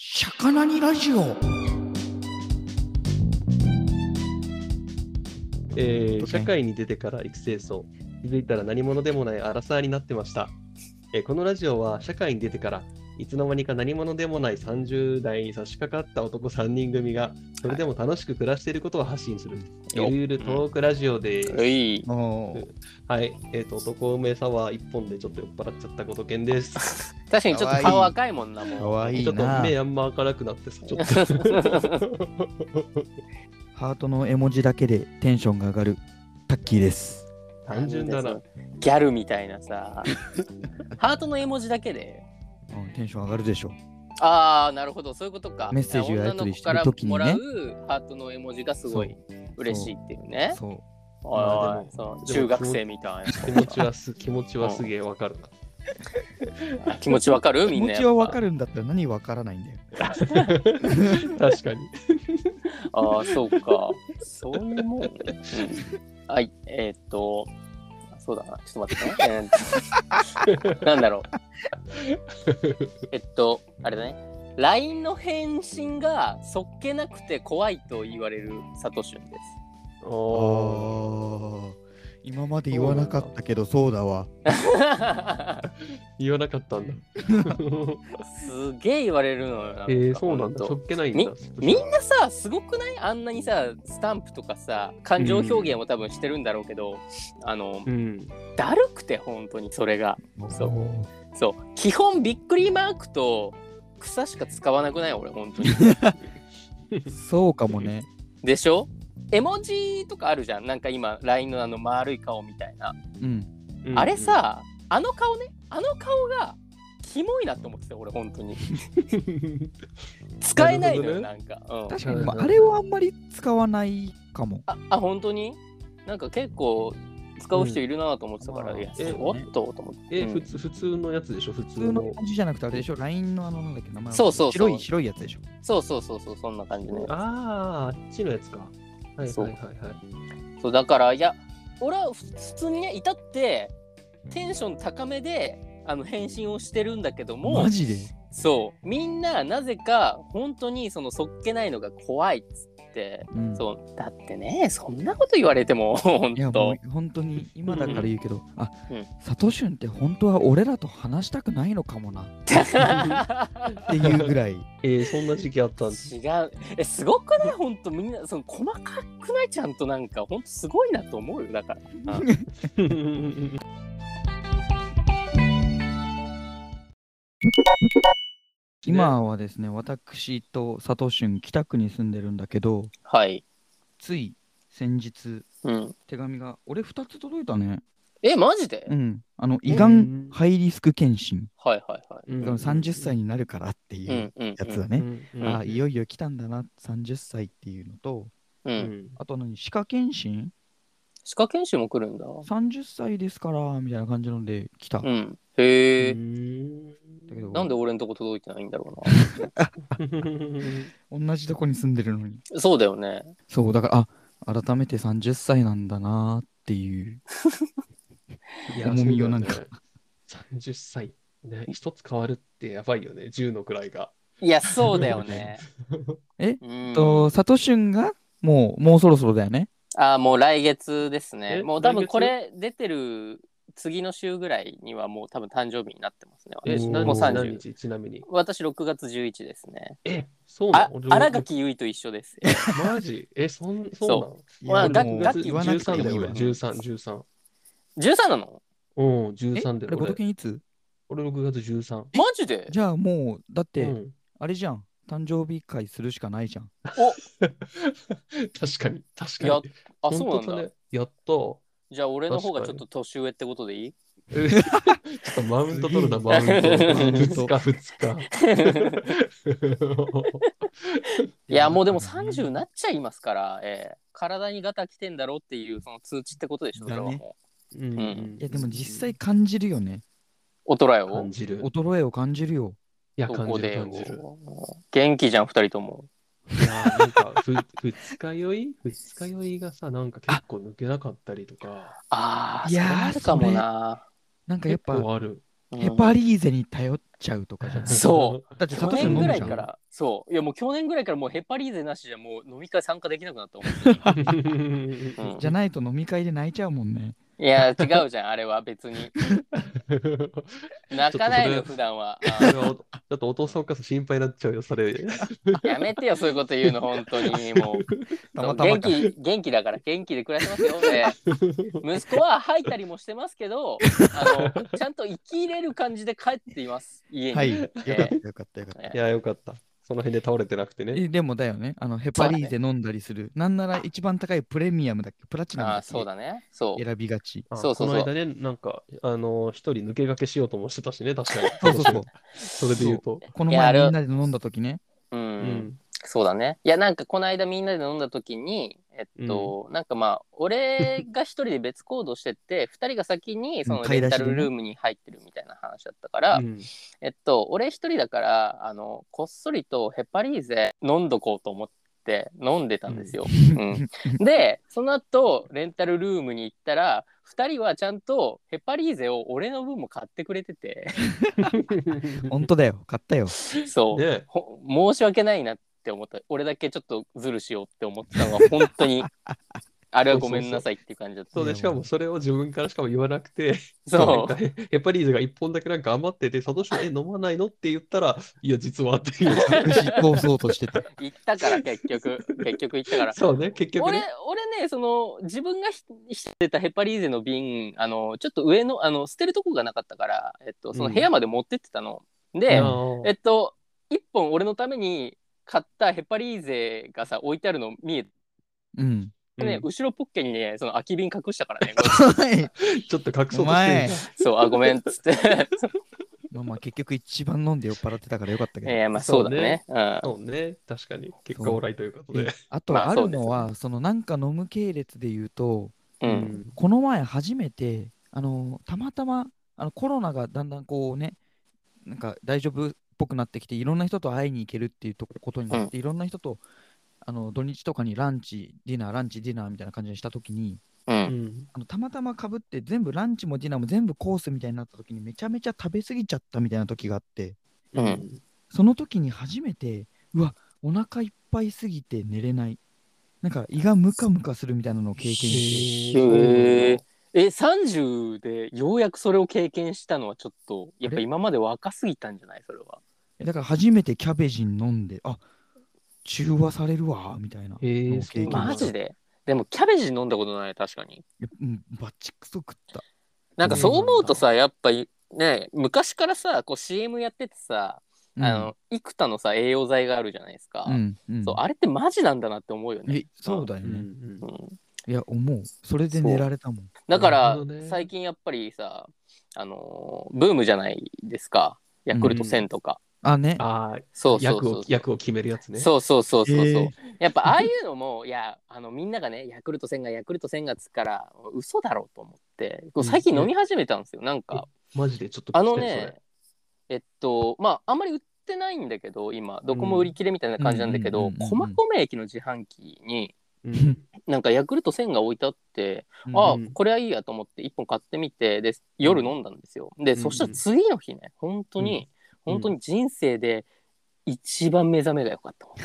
シャカナニラジオ。えー社会に出てから育成層、気づいたら何者でもないアラサーになってました。えーこのラジオは社会に出てからいつの間にか何者でもない30代に差し掛かった男3人組がそれでも楽しく暮らしていることを発信する、ゆるゆるトークラジオです。うい。おーはい、えっ、と、男梅サワー1本でちょっと酔っ払っちゃったことけんです。確かにちょっと顔赤いもんな、かもう。わいいちょっとな目あんま明るくなってさ、ちょっと。ハートの絵文字だけでテンションが上がるタッキーです単純だな。ギャルみたいなさ。ハートの絵文字だけで。うんテンション上がるでしょああ、なるほど、そういうことか。メッセージをやり取りしてる時にね女の子からもらうハートの絵文字がすごい嬉しいっていうね。そうまああでも中学生みたいな。気持ちはす、気持ちはすげえわかるな。気持ちわかる？み気んなやっぱ。持ちはわかるんだったら何わからないんだよ 確かに。ああ、そうか。そういうもん、ね。うん、はい、えーっと、そうだな、ちょっと待ってね。えーっと なんだろう。えっと、あれだね。LINE の返信がそっけなくて怖いと言われる佐藤俊です。あおーー今まで言わなかったけどそうだわ 言わなかったんだ。すげえ言われるのよ。えー、そうなんだ。そっけないんみだ。みんなさ、すごくない？あんなにさ、スタンプとかさ、感情表現も多分してるんだろうけど、あの、うん。だるくて本当にそれが。そうそう。基本びっくりマークと草しか使わなくない？俺、本当に。そうかもねでしょ？絵文字とかあるじゃん。なんか今、LINE のあの丸い顔みたいな。うんあれ、さ、あの顔ね、あの顔がキモいなって思ってたよ俺、本当に。使えないのよ、ななんか。うん、確かに、まあ、あれはあんまり使わないかもあ、あ本当に？なんか結構使う人いるなと思ってたから、うんいや、えおっとと思って。え、うん普通普通のやつでしょ？普通普通のの。感じじゃなくてあれでしょ？LINE のあのなんだっけ名前そうそうそう白い白いやつでしょ？そうそうそうそう、そんな感じね。ああ、あっちのやつか。はいそうはいはいはい。そう。だからいや俺はふ普通にね至ってテンション高めであの返信をしてるんだけどもマジで？そう。みんななぜか本当にそのそっけないのが怖いっつって、うん。そうだってねそんなこと言われても本いやも当。う本当に今だから言うけど、あ、うん。サトシュンって本当は俺らと話したくないのかもな。っていうぐらい。えー、そんな時期あったんだ。違う。えすごくない？本当みんなその細かくない？ちゃんとなんか本当すごいなと思うよ。だから 今はですね、私とサトシュン北区に住んでるんだけど、はい。つい先日うん。手紙が俺2つ届いたね。えマジで、うん。あの胃がうんんハイリスク検診。はいはいはい。うん。30歳になるからっていううんうんやつだね。うんうんあいよいよ来たんだな、30歳っていうのと、ううん。んあと何、歯科検診？歯科研修も来るんだ ?30 歳ですから、みたいな感じので来た。うん。へえ、うんだけど。なんで俺のとこ届いてないんだろ 同じとこに住んでるのに。うなそうだよね。そう、だから、あ、改めて30歳なんだなっていう。いや重みをなんか。そうだよね。30歳。ね、一つ変わるってやばいよね、10のくらいが。いやそうだよね。えうん。と、サトシュンがもう、もうそろそろだよね。あーもう来月ですね。え？もう多分これ出てる次の週ぐらいにはもう多分誕生日になってますねえ、私もう何何30日ちなみに？私6月11ですねえ、そうなあの新垣結衣と一緒ですよマジえ、そん、そうなのまあがいやもうガキ言わなくてい13だよ、俺。いわ。13、13。13なのうん、え、13であれ、ごと俺。けんいつ俺6月13。マジでじゃあもう、だって、うん、あれじゃん。誕生日会するしかないじゃん。確かに、確かに。やあそうなんだ、本当ね。やっと。じゃあ俺の方がちょっと年上ってことでいい？えちょっとマウント取るな、マウント。マウント2日、2日。いやもうでも30になっちゃいますから、えー体にガタ来てんだろうっていうその通知ってことでしょ、それはもうんうんいや、でも実際感じるよね。う。衰えを？感じる。い衰えを感じるよ。や、ど感じる、こでよ感じる。元気じゃん、二人とも。いや、なんか、ふ二日酔い？二日酔いがさ、なんか結構抜けなかったりとか、ああ、いやあるかもな。なんかやっぱ結構ある。ヘパリーゼに頼っちゃうとかじゃない？そうだって去サトシ飲ぐらいから、そう。いやもう去年ぐらいからもうヘパリーゼなしじゃもう飲み会参加できなくなったん じゃないと飲み会で泣いちゃうもんね。いや、違うじゃん、あれは別に。泣かないの、普段は。ちょっとお父さんお母さん心配になっちゃうよ、それ。あやめてよ、そういうこと言うの、本当に。もう。たまたまか。元気元気だから元気で暮らしてますよ。で息子は吐いたりもしてますけどあのちゃんと生き入れる感じで帰っています家に。はい。よかったえよかったよかった。えいや、よかった。その辺で倒れてなくてね。えでもだよね。あのヘパリーゼ飲んだりする。なんなら一番高いプレミアムだっけ？プラチナムだっけ？あそうだね。そう。選びがち。あそうそうそうこの間ね、なんか、あの、一人抜け駆けしようともしてたしね、確かに。そうそうそう。それで言うと。このいやあれ前みんなで飲んだ時ね。うん、うん。そうだね。いやなんかこの間みんなで飲んだ時にえっと、なんかまあ俺が一人で別行動してて 二人が先にそのうん買い出しでねレンタルルームに入ってるみたいな話だったから、うんえっと、俺一人だから、あの、こっそりとヘパリーゼ飲んどこうと思って飲んでたんですよ。うん で、その後、レンタルルームに行ったら、二人はちゃんとヘパリーゼを俺の分も買ってくれてて、本当だよ。買ったよ。そう、ねほ申し訳ないなって思った。俺だけちょっとズルしようって思ってたのが、本当に、あれはごめんなさいっていう感じだった。そうで、しかもそれを自分からしかも言わなくて、そうヘヘパリーゼが一本だけなんか余ってて、サトシはえ、飲まないのって言ったら、いや、実はっていう。牛通そうとしてた。行ったから結局、結局行ったから。そうね、結局俺ね。俺ねその自分がひしてたヘパリーゼの瓶あのちょっと上のあの捨てるとこがなかったから、えっと、その部屋まで持ってってたの、で、あーえっと一本俺のために買ったヘパリーゼがさ置いてあるの見えてうん。ね、うん。後ろポッケにねその空き瓶隠したからね ちょっと隠そうとして。そうあごめんっつって。まあまあ結局一番飲んで酔っ払ってたからよかったけど。えー、まあそうだね。うん。そうね、確かに。結果オーライということで。で。あとあるのは、そのなんか飲む系列で言うと、うん。この前初めて、あのたまたまあのコロナがだんだんこうね、なんか大丈夫っぽくなってきて、いろんな人と会いに行けるっていうとことになって、いろんな人とあの土日とかにランチ、ディナー、ランチ、ディナーみたいな感じにしたときに、ううん。ん。あのたまたまかぶって全部ランチもディナーも全部コースみたいになったときにめちゃめちゃ食べ過ぎちゃったみたいな時があって、うん。その時に初めて、うわ、お腹いっぱいすぎて寝れない。なんか胃がムカムカするみたいなのを経験して、へええ30でようやくそれを経験したのはちょっとやっぱ今まで若すぎたんじゃない？それはだから初めてキャベジン飲んで、あ中和されるわ、みたいなのをへー経験して。マジで？でもキャベジ飲んだことない確かに。うんバチクソ食った。なんかそう思うとさやっぱりね昔からさこう CM やっててさ、うん。あの幾多のさ栄養剤があるじゃないですか、うんうん、そうあれってマジなんだなって思うよね。え、そうだよね。うんいや、思う。それで寝られたもん。だから、ね。最近やっぱりさあのーブームじゃないですか。ヤクルト1000とか、あ、ね。ああ、そうそうそう役を役を決めるやつね。そうそうそうそうそう、へー。やっぱああいうのもいや あのみんながねヤクルト1000がヤクルト1000がつくから嘘だろうと思って。こう最近飲み始めたんですよ、なんか。マジで？ちょっとあのねえっとまああんまり売ってないんだけど今。どこも売り切れみたいな感じなんだけどうんうんうんうんうん。駒込駅の自販機にそれうん。なんかヤクルト1000が置いてあって、うんあうん。これはいいやと思って1本買ってみてで夜飲んだんですよ。で、うん。そしたら次の日ね本当に、うん本当に人生で一番目覚めが良かったもん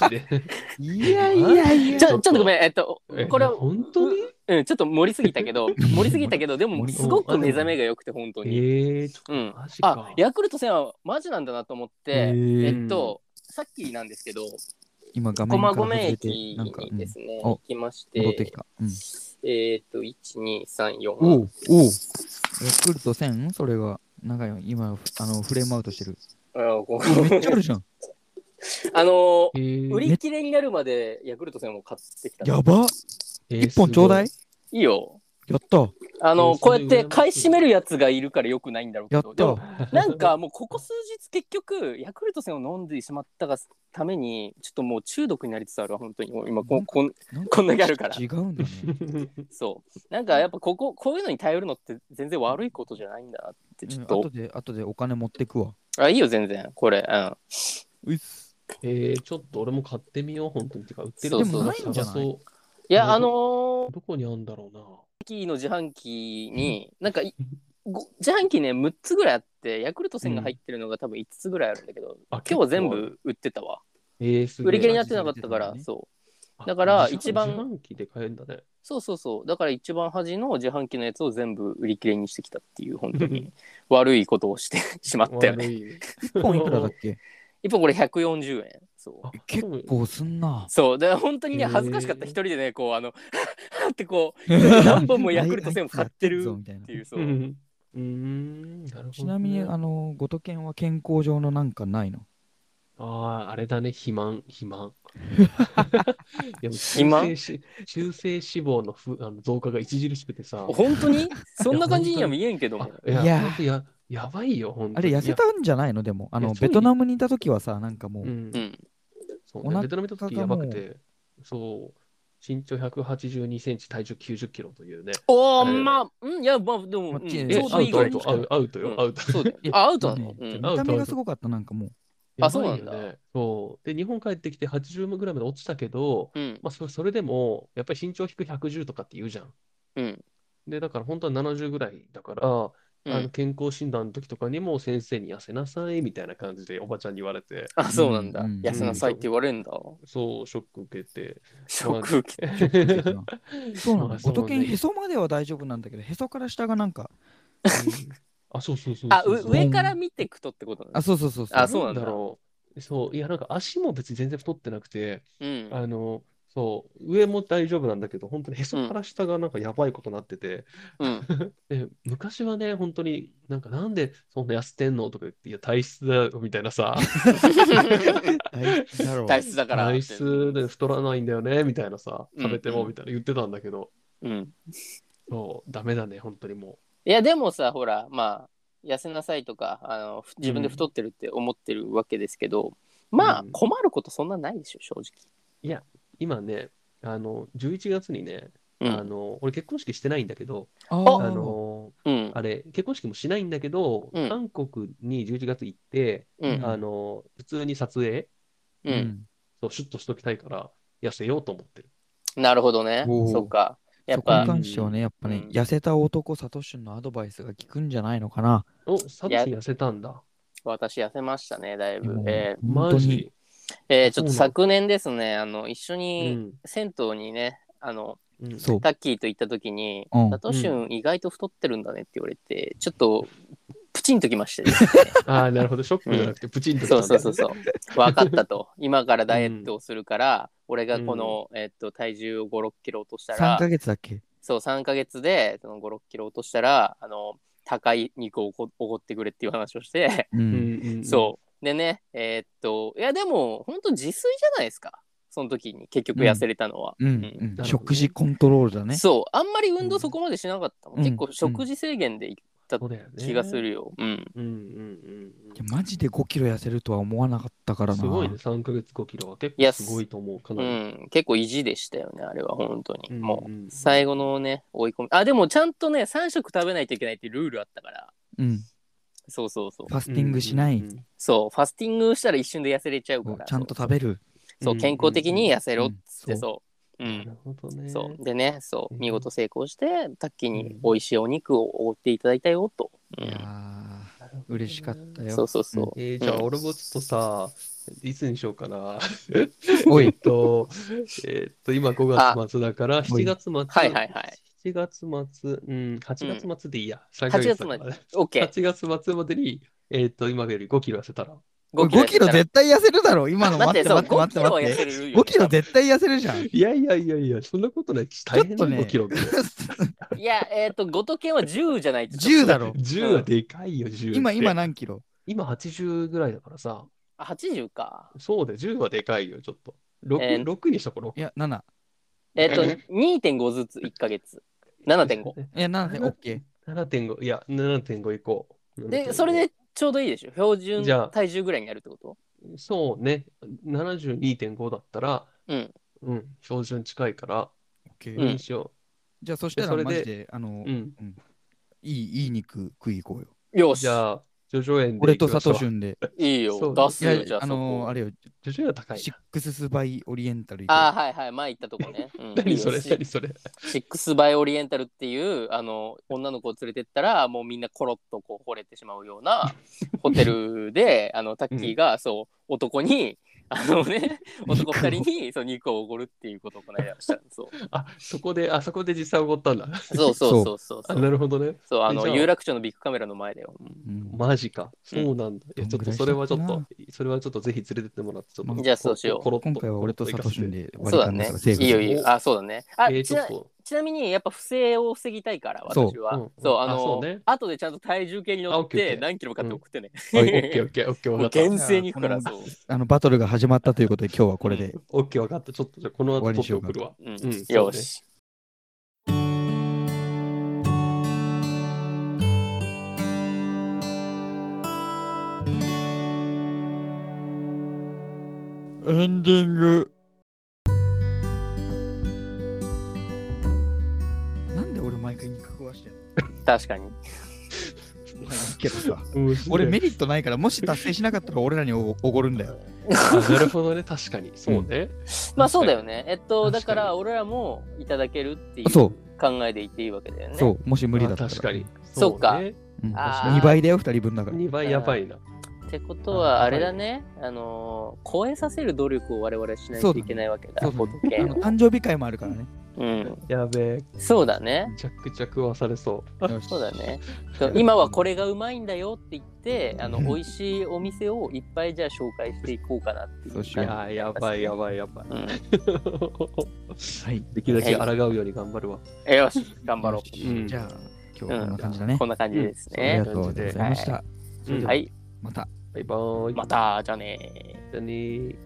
マジで？いやいやいや。ちょちょっとごめんえっとえこれは本当に？うん、ちょっと盛りすぎたけど、盛りすぎたけど、でもすごく目覚めが良くて、本当に。ええちょっとうん。あ、ヤクルト1000はマジなんだなと思って、えっと、さっきなんですけど、今画面から駒込駅なんか、うんにですね、うん行きまして、戻ってきた。うん、えっと、1、2、3、4。おうおう。ヤクルト1000それが長いよ。今、あのフレームアウトしてる。あこうわめっちゃあるじゃん。あのえー売り切れになるまでヤクルト1000を買ってきた。やばえー一本ちょうだい？すいいよ。やったあの、えーこうやって買い占めるやつがいるからよくないんだろうけど、やっでもたなんかもうここ数日結局ヤクルト1000を飲んでしまったがためにちょっともう中毒になりつつあるわ本当にもう今ここんなんかこんだけあるから違うんだね。そうなんかやっぱこここういうのに頼るのって全然悪いことじゃないんだなってちょっと、うん後で、後でお金持ってくわ。あいいよ全然これうんういっすえー、ちょっと俺も買ってみよう、本当に。てか、売ってるそうそうのでもないんじゃない？探そういやあのーどこにあるんだろうな。駅の自販機になんか自販機ね、6つぐらいあって、ヤクルト1000が入ってるのが多分5つぐらいあるんだけど、あ今日は全部売ってたわ。えー、売り切れになってなかったから、自販機そう。あだから一番自販機で買えるんだね。そうそうそう。だから一番端の自販機のやつを全部売り切れにしてきたっていう、本当に悪いことをして しまったよね。悪いね1本いくらだっけ？一本これ140円。そう。あ結構すんな。そう。で、本当にね、恥ずかしかった。一人でね、こう、あの、ってこう、何本もヤクルト1000を買ってるぞみたいなっていう、そうう。ん。うーん、なるほどね。ちなみに、あの、ごとけんは健康上のなんかないの？ああ、あれだね、肥満、肥満。いや肥満中性脂中性脂肪のふあの増加が著しくてさ。本当に？そんな感じには見えんけど。も。あいや、いや。ややばいよ、本当あれ痩せたんじゃないの？でも、あの、ベトナムにいた時はさ、なんかもう、うん。う、ん。そうベトナム行った時やばくて、そう、身長182センチ、体重90キロというね。おー、あれ。まあ、うん、いや、まあ、でも、ちょうアウト、アウどいいぐらいアウトアウトよ、うん。アウト。あ、アウトなの？見た目がすごかった、なんかもう。あそうなんだそう。で、日本帰ってきて80グラムで落ちたけど、うん。まあ、そそれでも、やっぱり身長引く110とかって言うじゃん。うん。で、だから本当は70ぐらいだから、うんあの健康診断の時とかにも先生に痩せなさいみたいな感じでおばちゃんに言われて、あ、そうなんだうんうん。痩せなさいって言われるんだ。そう、ショック受けて。ショック受け そうなの。まあそうねごとけんへそまでは大丈夫なんだけど、へそから下がなんか、うんあ、そうそうそうあ、そうそうう上から見ていくとってことあ、そうそうそうそう。あそうなんだろう。そう、いや、なんか足も別に全然太ってなくて、うん。あの、そう、上も大丈夫なんだけど、本当にへそから下がなんかやばいことになってて、うん。で昔はね、本当になんかなんでそんな痩せてんのとか言って、いや、体質だよみたいなさ、大質だろう。体質だから。体質で太らないんだよねみたいなさ、うん食べてもみたいな言ってたんだけど、うん。そう、ダメだね、本当にもいや、でもさ、ほら、まあ、痩せなさいとか、あの、ふ自分で太ってるって思ってるわけですけど、まあうん、困ることそんなないでしょ、正直。う。いや、今ね、あの、11月にね、うん。あの、俺結婚式してないんだけど、あの、うん。あれ、結婚式もしないんだけど、うん韓国に11月行って、うん。あの、普通に撮影、う。うんん。そう、シュッとしときたいから、痩せようと思ってる。なるほどねお。ーそっか。やっそこにぱ、関してはね、やっぱねうん、痩せた男、サトシュンのアドバイスが効くんじゃないのかな。お、サトシ痩せたんだ。私痩せましたね、だいぶで。もえー本当にマジ？えーちょっと昨年ですね、あの、一緒うにん。銭湯にね、あの、うんそう。タッキーと行った時に、うんサトシュン意外と太ってるんだねって言われて、ちょっとプチンときましてですね。ああ、なるほど。ショックじゃなくて、プチンときたそうそうそうそう。分かったと。今からダイエットをするから、俺がこの、えっと、体重を5、6キロ落とした3らヶ、月だっけ？そう、3ヶ月でその5、6キロ落としたら、あの、高い肉をおごおごってくれっていう話をして、う。うんんうんうん。そう。でね、えーっと、いや、でも、本当自炊じゃないですか？その時に結局痩せれたのは。うん。うんうんね食事コントロールだね。そう。あんまり運動そこまでしなかったもん。うん結構食事制限でいった。気がするよ。うん。うんうんうんいやマジで5キロ痩せるとは思わなかったかうん。らな。すごいね、3ヶ月5キロは結いや構すごいと思う、かうなり。ん、結構意地でしたよね、あれは本当に。うんもう、最後のね、追い込み。あ、でもちゃんとね、3食食べないといけないっていうルールあったから。うん。そうそうそうフ。ァスティングしない。うんうんうんそう、ファスティングしたら一瞬で痩せれちゃうから。ちゃんと食べる。そう、うん健康的に痩せろっつって、うんそう。う。なんるほどね。そう。でね、そう、うん見事成功して、タッキーにうん美味しいお肉をおごっていただいたよと。うんいやー嬉しかったよ。そうそうそう。えーじゃあうん俺もちょっとさ、いつにしようかな？おい えっと、えーっと、今5月末だから、7月末。はいはいはい。7月末、うん、8月末でいいや。3 8ヶ月だから。。OK。8月末までに、えーっと、今より5キロ痩せたら。5キロ痩せ絶対痩せるだろ。今の待ってて、待っ5て待って待って。せれるよ。5キロ絶対痩せるじゃん。いやいやいやいや、そんなことない。大変だよ、ちょっとね5キロ。いや、えっと、ごとけは10じゃないと。10だろ。10はでかいよ、10って。今、今何キロ？今80ぐらいだからさ。あ、80か。そうだよ、10はでかいよ、ちょっと。6、えー6にしとこう、いや、7。えっと、2.5ずつ1ヶ月。7.5。6。いや、7で OK。7.5、いや、7.5いこう。で、それでちょうどいいでしょ？標準じゃあ体重ぐらいになるってこと？そうね、72.5だったら、うん。うん、標準近いから、OK うんにしよじゃあ、そしたらそれでマジで、あのう。う、ん。いい、いい肉食い行こうよ。よし。じゃあ、ジョジョ園で俺と行きましょう。サトシュンで。いいよ。そう、出すよ、じゃあ、あのーあれよ、ジョジョ園は高い。シな。ックススバイオリエンタルああ、はいはい、前行ったとこね。うん 何それ何それ。シックスバイオリエンタルっていうあの女の子を連れてったらもうみんなコロッとこう惚れてしまうようなホテルで あのタッキーが、そう男にあのね 男二人にそう肉をおごるっていうことをこの間したんですそうあ、そこで、あそこで実際起こったんだ。そうそうそうそう。あ、そう。なるほどね。そうあの有楽町のビッグカメラの前だよ、マジか。そうなんだ。いや、ちょっとそれはちょっとそれはちょっとぜひ連れてってもらって、ちょっと。じゃあそうしよう。コロッと今回は俺とサトシで割り勘そうだね。いいよいいよ。あそうだね。あ、えー、ちょっと。ちなみにやっぱ不正を防ぎたいからそう私はうんそうあのあそうね後でちゃんと体重計に乗って何キロかって送ってね、オッケーオッケーオッケー、わかった。厳正に行くからそうあのバトルが始まったということで、今日はこれで。オッケーわかった。ちょっとじゃあこの後終わり撮にしてようかっ送るわ。うんうんそうねよし。エンディング。なんで俺毎回肉食わして確かに。まあいいけどさ。俺メリットないから、もし達成しなかったら俺らにおおごるんだよ。あなるほどね、確かに。そうね。まあそうだよね。えっと、だから俺らもいただけるっていうそう考えでいていいわけだよね。そう、もし無理だあったら。確かに。そうかねうん。あー2倍だよ、2人分だから。2倍やばいな。ってことはあれだね。あのー、超えさせる努力を我々しないといけないわけだ。そうだボトケンをねあの誕生日会もあるからね。うん。やべえ、そうだね。めちゃくちゃ食わされそう。そうだね。今はこれがうまいんだよって言って、あのうん美味しいお店をいっぱいじゃあ紹介していこうかなっていうそうしよういやー、やばいやばいやばい。うん。はい。できるだけ抗うように頑張るわ。えよし、頑張ろうんじゃあ、今日はこんな感じだう。ねこ。んな感じですありねが。とうございました。は。はいまた。バイバーイ。また、じゃあねじゃあねー。